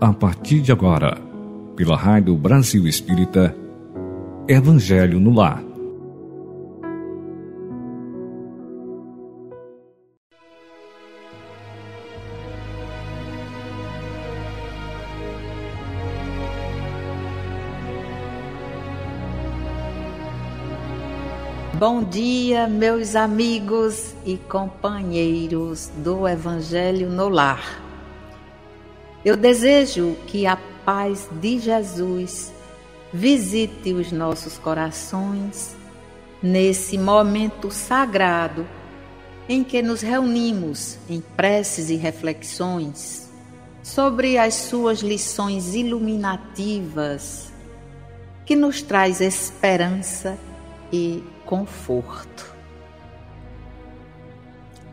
a partir de agora, pela Rádio Brasil Espírita, Evangelho no Lar. Bom dia, meus amigos e companheiros do Evangelho no Lar. Eu desejo que a paz de Jesus visite os nossos corações nesse momento sagrado em que nos reunimos em preces e reflexões sobre as suas lições iluminativas que nos traz esperança e conforto.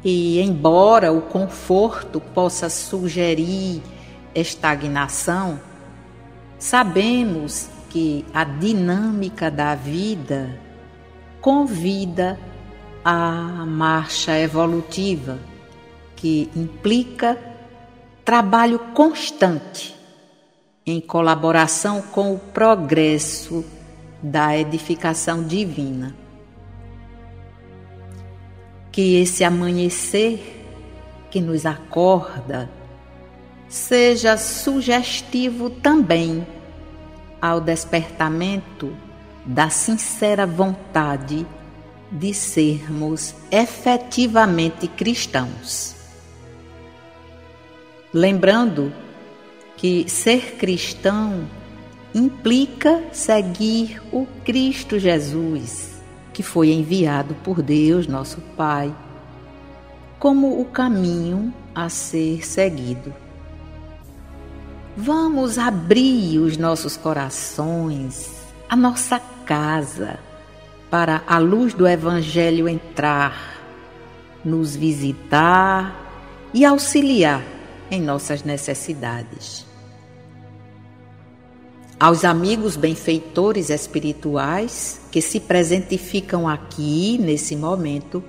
E embora o conforto possa sugerir estagnação, sabemos que a dinâmica da vida convida à marcha evolutiva, que implica trabalho constante em colaboração com o progresso da edificação divina. Que esse amanhecer que nos acorda seja sugestivo também ao despertamento da sincera vontade de sermos efetivamente cristãos. Lembrando que ser cristão implica seguir o Cristo Jesus, que foi enviado por Deus, nosso Pai, como o caminho a ser seguido. Vamos abrir os nossos corações, a nossa casa, para a luz do Evangelho entrar, nos visitar e auxiliar em nossas necessidades. Aos amigos benfeitores espirituais que se presentificam aqui nesse momento,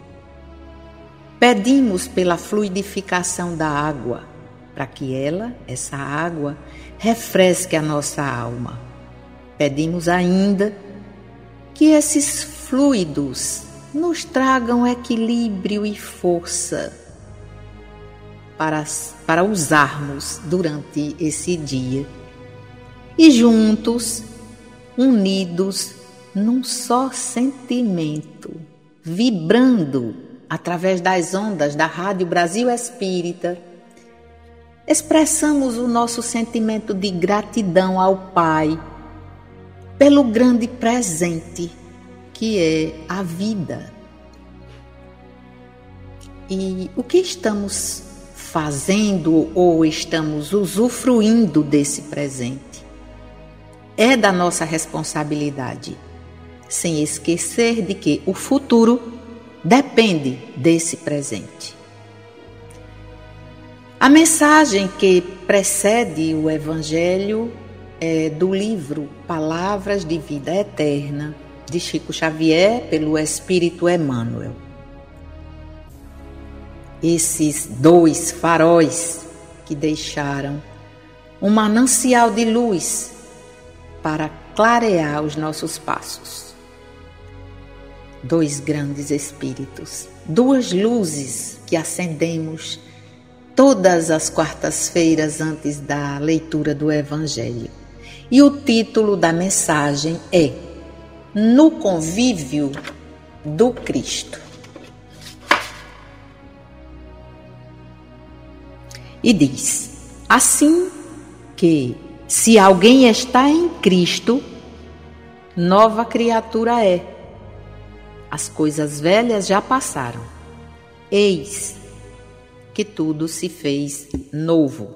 pedimos pela fluidificação da água para que ela, essa água, refresque a nossa alma. Pedimos ainda que esses fluidos nos tragam equilíbrio e força para, para usarmos durante esse dia. E juntos, unidos num só sentimento, vibrando através das ondas da Rádio Brasil Espírita, expressamos o nosso sentimento de gratidão ao Pai pelo grande presente que é a vida. E o que estamos fazendo ou estamos usufruindo desse presente? É da nossa responsabilidade, sem esquecer de que o futuro depende desse presente. A mensagem que precede o Evangelho é do livro Palavras de Vida Eterna, de Chico Xavier, pelo Espírito Emmanuel. Esses dois faróis que deixaram um manancial de luz para clarear os nossos passos. Dois grandes espíritos, duas luzes que acendemos todas as quartas-feiras antes da leitura do Evangelho. E o título da mensagem é No Convívio do Cristo. E diz: Assim que, se alguém está em Cristo, nova criatura é. As coisas velhas já passaram. Eis que tudo se fez novo.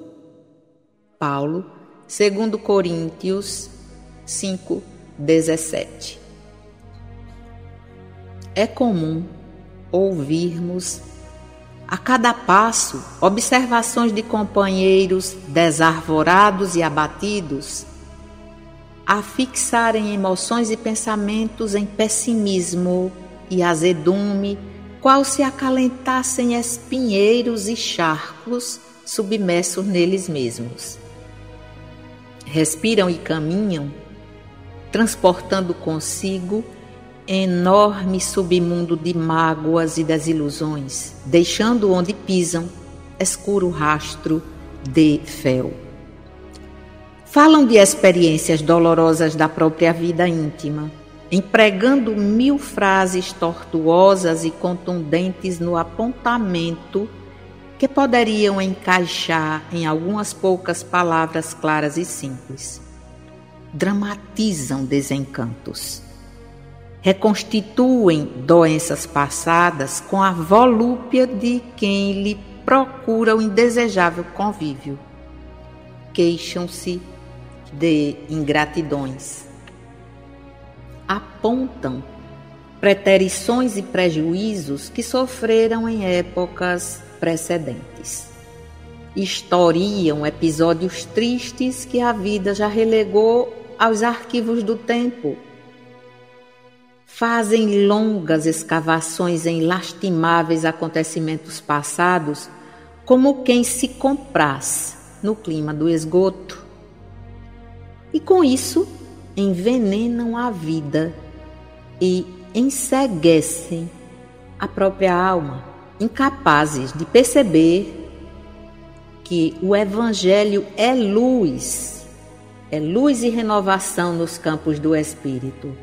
Paulo, 2 Coríntios 5, 17. É comum ouvirmos a cada passo observações de companheiros desarvorados e abatidos a fixarem emoções e pensamentos em pessimismo e azedume qual se acalentassem espinheiros e charcos submersos neles mesmos. respiram e caminham, transportando consigo enorme submundo de mágoas e desilusões, deixando onde pisam escuro rastro de fel. Falam de experiências dolorosas da própria vida íntima, empregando mil frases tortuosas e contundentes no apontamento que poderiam encaixar em algumas poucas palavras claras e simples. Dramatizam desencantos. Reconstituem doenças passadas com a volúpia de quem lhe procura o indesejável convívio. Queixam-se de ingratidões. Apontam preterições e prejuízos que sofreram em épocas precedentes. Historiam episódios tristes que a vida já relegou aos arquivos do tempo. Fazem longas escavações em lastimáveis acontecimentos passados, como quem se compraz no clima do esgoto e com isso envenenam a vida e enseguecem a própria alma, incapazes de perceber que o Evangelho é luz, é luz e renovação nos campos do Espírito.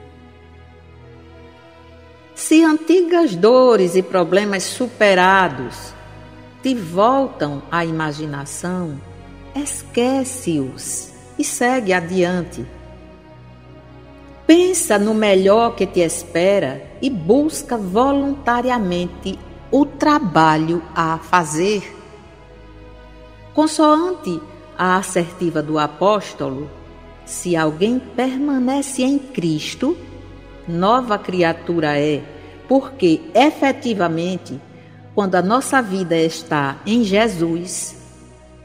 Se antigas dores e problemas superados te voltam à imaginação, esquece-os e segue adiante. Pensa no melhor que te espera e busca voluntariamente o trabalho a fazer. Consoante a assertiva do apóstolo, se alguém permanece em Cristo, nova criatura é, porque efetivamente, quando a nossa vida está em Jesus,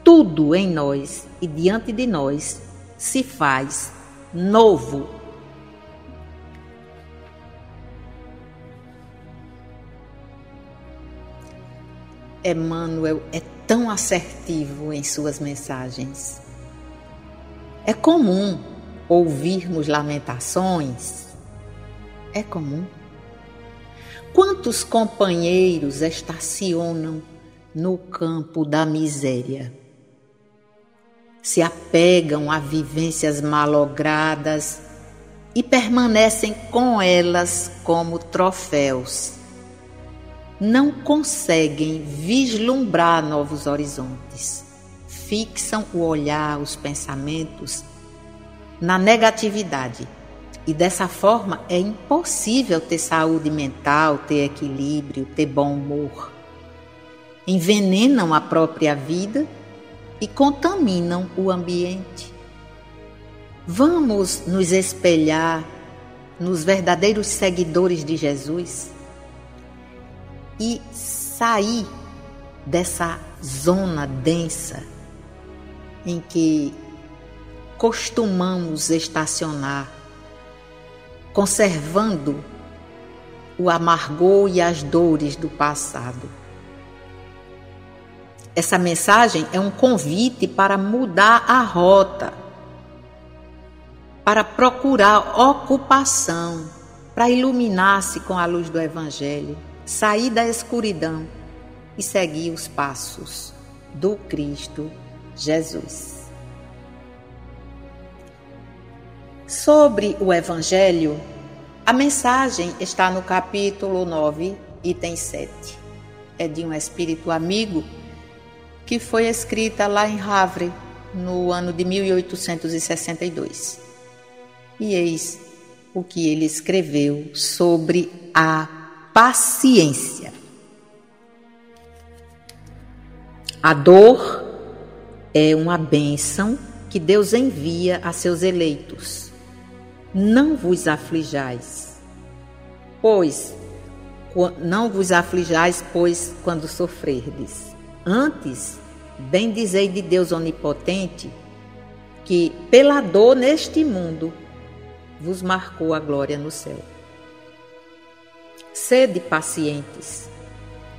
tudo em nós e diante de nós se faz novo. Emmanuel é tão assertivo em suas mensagens. É comum ouvirmos lamentações. É comum. Quantos companheiros estacionam no campo da miséria? se apegam a vivências malogradas e permanecem com elas como troféus. Não conseguem vislumbrar novos horizontes. Fixam o olhar, os pensamentos na negatividade. E dessa forma é impossível ter saúde mental, ter equilíbrio, ter bom humor. Envenenam a própria vida e contaminam o ambiente. Vamos nos espelhar nos verdadeiros seguidores de Jesus e sair dessa zona densa em que costumamos estacionar, conservando o amargor e as dores do passado. Essa mensagem é um convite para mudar a rota, para procurar ocupação, para iluminar-se com a luz do Evangelho, sair da escuridão e seguir os passos do Cristo Jesus. Sobre o Evangelho, a mensagem está no capítulo 9, item 7. É de um espírito amigo que foi escrita lá em Havre, no ano de 1862. E eis o que ele escreveu sobre a paciência. A dor é uma bênção que Deus envia a seus eleitos. Não vos aflijais, pois não vos aflijais, pois quando sofrerdes. Antes, bem dizei de Deus onipotente, que pela dor neste mundo vos marcou a glória no céu. Sede pacientes.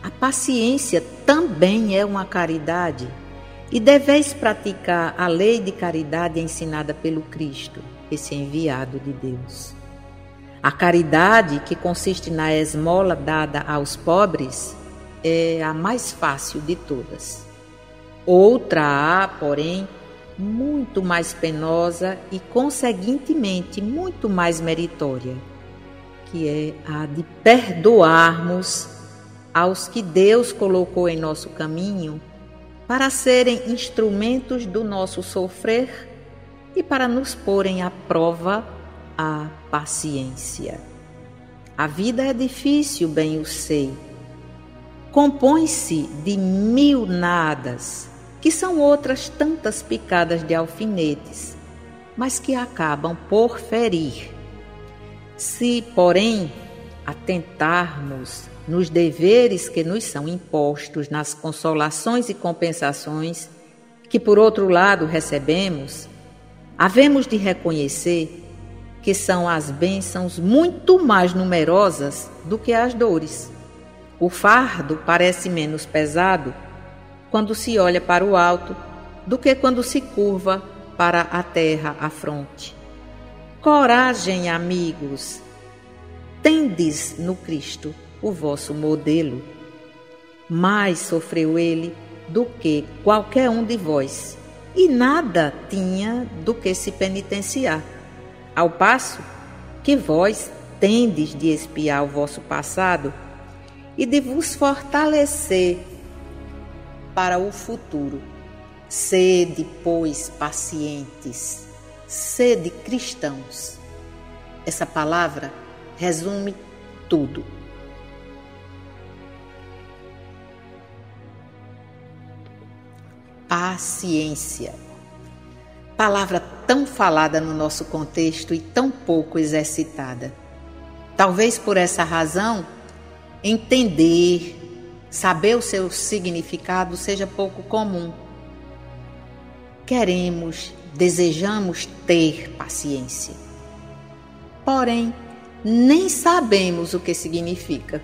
A paciência também é uma caridade E deveis praticar a lei de caridade ensinada pelo Cristo, esse enviado de Deus. A caridade, que consiste na esmola dada aos pobres, é a mais fácil de todas. Outra há, porém, muito mais penosa e, conseguintemente, muito mais meritória, que é a de perdoarmos aos que Deus colocou em nosso caminho para serem instrumentos do nosso sofrer e para nos porem à prova a paciência. A vida é difícil, bem eu sei. Compõe-se de mil nadas, que são outras tantas picadas de alfinetes, mas que acabam por ferir. Se, porém, atentarmos nos deveres que nos são impostos, nas consolações e compensações que, por outro lado, recebemos, havemos de reconhecer que são as bênçãos muito mais numerosas do que as dores. O fardo parece menos pesado quando se olha para o alto do que quando se curva para a terra à fronte. Coragem, amigos! Tendes no Cristo o vosso modelo. Mais sofreu ele do que qualquer um de vós, e nada tinha do que se penitenciar. Ao passo que vós tendes de espiar o vosso passado e de vos fortalecer para o futuro. Sede, pois, pacientes, sede cristãos. Essa palavra resume tudo. Paciência. Palavra tão falada no nosso contexto e tão pouco exercitada. Talvez por essa razão, entender, saber o seu significado seja pouco comum. Queremos, desejamos ter paciência. Porém, nem sabemos o que significa.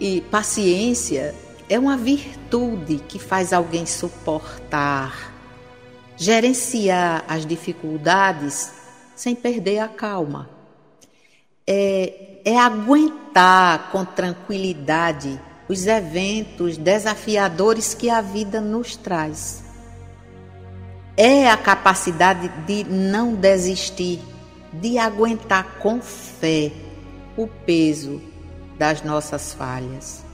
E paciência é uma virtude que faz alguém suportar, gerenciar as dificuldades sem perder a calma. É, é aguentar com tranquilidade os eventos desafiadores que a vida nos traz. É a capacidade de não desistir, de aguentar com fé o peso das nossas falhas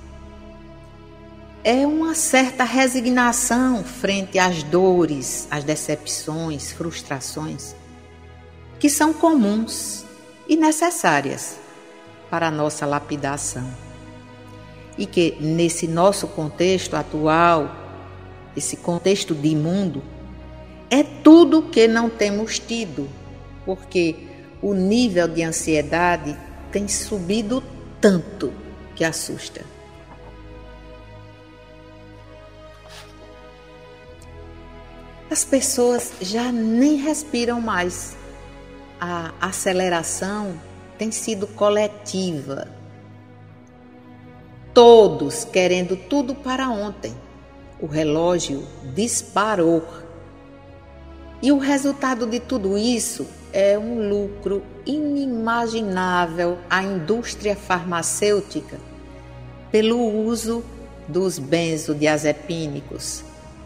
é uma certa resignação frente às dores, às decepções, frustrações, que são comuns e necessárias para a nossa lapidação. E que nesse nosso contexto atual, esse contexto de mundo, é tudo que não temos tido, porque o nível de ansiedade tem subido tanto que assusta. as pessoas já nem respiram mais. A aceleração tem sido coletiva. Todos querendo tudo para ontem. O relógio disparou. E o resultado de tudo isso é um lucro inimaginável à indústria farmacêutica pelo uso dos benzodiazepínicos,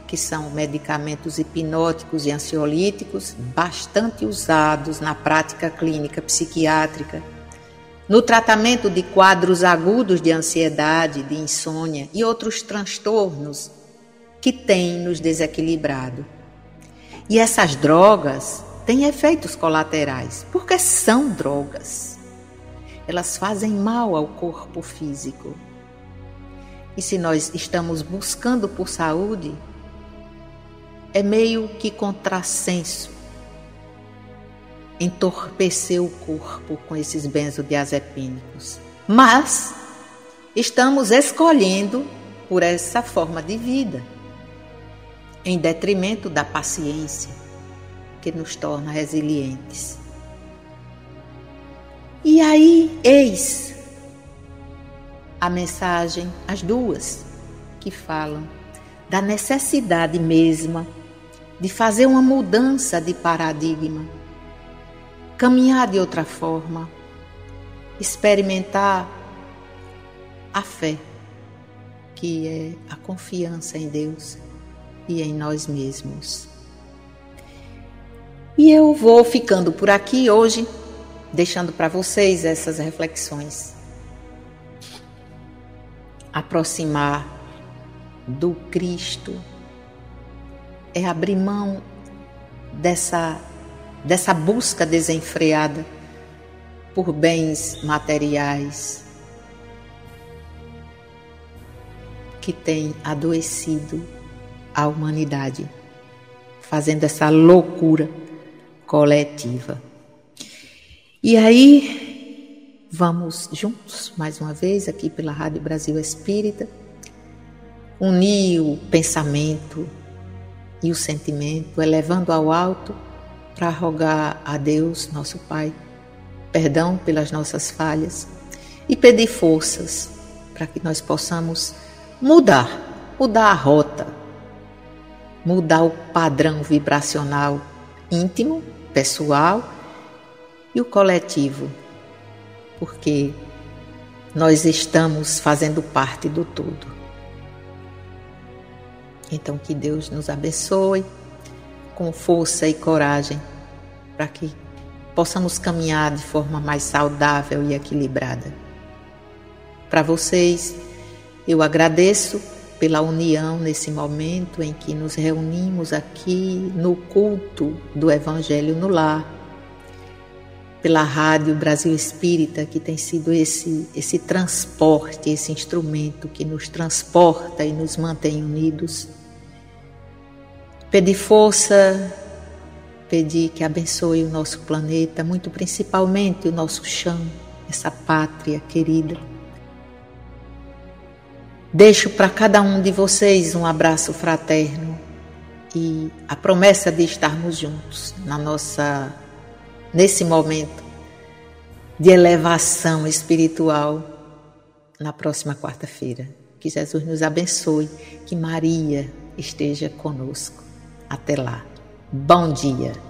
que são medicamentos hipnóticos e ansiolíticos bastante usados na prática clínica psiquiátrica, no tratamento de quadros agudos de ansiedade, de insônia e outros transtornos que têm nos desequilibrado. E essas drogas têm efeitos colaterais, porque são drogas. Elas fazem mal ao corpo físico. E se nós estamos buscando por saúde, é meio que contrassenso entorpecer o corpo com esses benzodiazepínicos. Mas estamos escolhendo por essa forma de vida, em detrimento da paciência, que nos torna resilientes. E aí, eis a mensagem, as duas, que falam da necessidade mesma de fazer uma mudança de paradigma, caminhar de outra forma, experimentar a fé, que é a confiança em Deus e em nós mesmos. E eu vou ficando por aqui hoje, deixando para vocês essas reflexões. Aproximar do Cristo é abrir mão dessa, dessa busca desenfreada por bens materiais que tem adoecido a humanidade, fazendo essa loucura coletiva. E aí, vamos juntos, mais uma vez, aqui pela Rádio Brasil Espírita, unir o pensamento e o sentimento, elevando ao alto para rogar a Deus, nosso Pai, perdão pelas nossas falhas e pedir forças para que nós possamos mudar, mudar a rota, mudar o padrão vibracional íntimo, pessoal e o coletivo, porque nós estamos fazendo parte do todo. Então, que Deus nos abençoe com força e coragem para que possamos caminhar de forma mais saudável e equilibrada. Para vocês, eu agradeço pela união nesse momento em que nos reunimos aqui no culto do Evangelho no Lar, pela Rádio Brasil Espírita, que tem sido esse, esse transporte, esse instrumento que nos transporta e nos mantém unidos Pedir força, pedir que abençoe o nosso planeta, muito principalmente o nosso chão, essa pátria querida. Deixo para cada um de vocês um abraço fraterno e a promessa de estarmos juntos na nossa nesse momento de elevação espiritual na próxima quarta-feira. Que Jesus nos abençoe, que Maria esteja conosco. Até lá. Bom dia.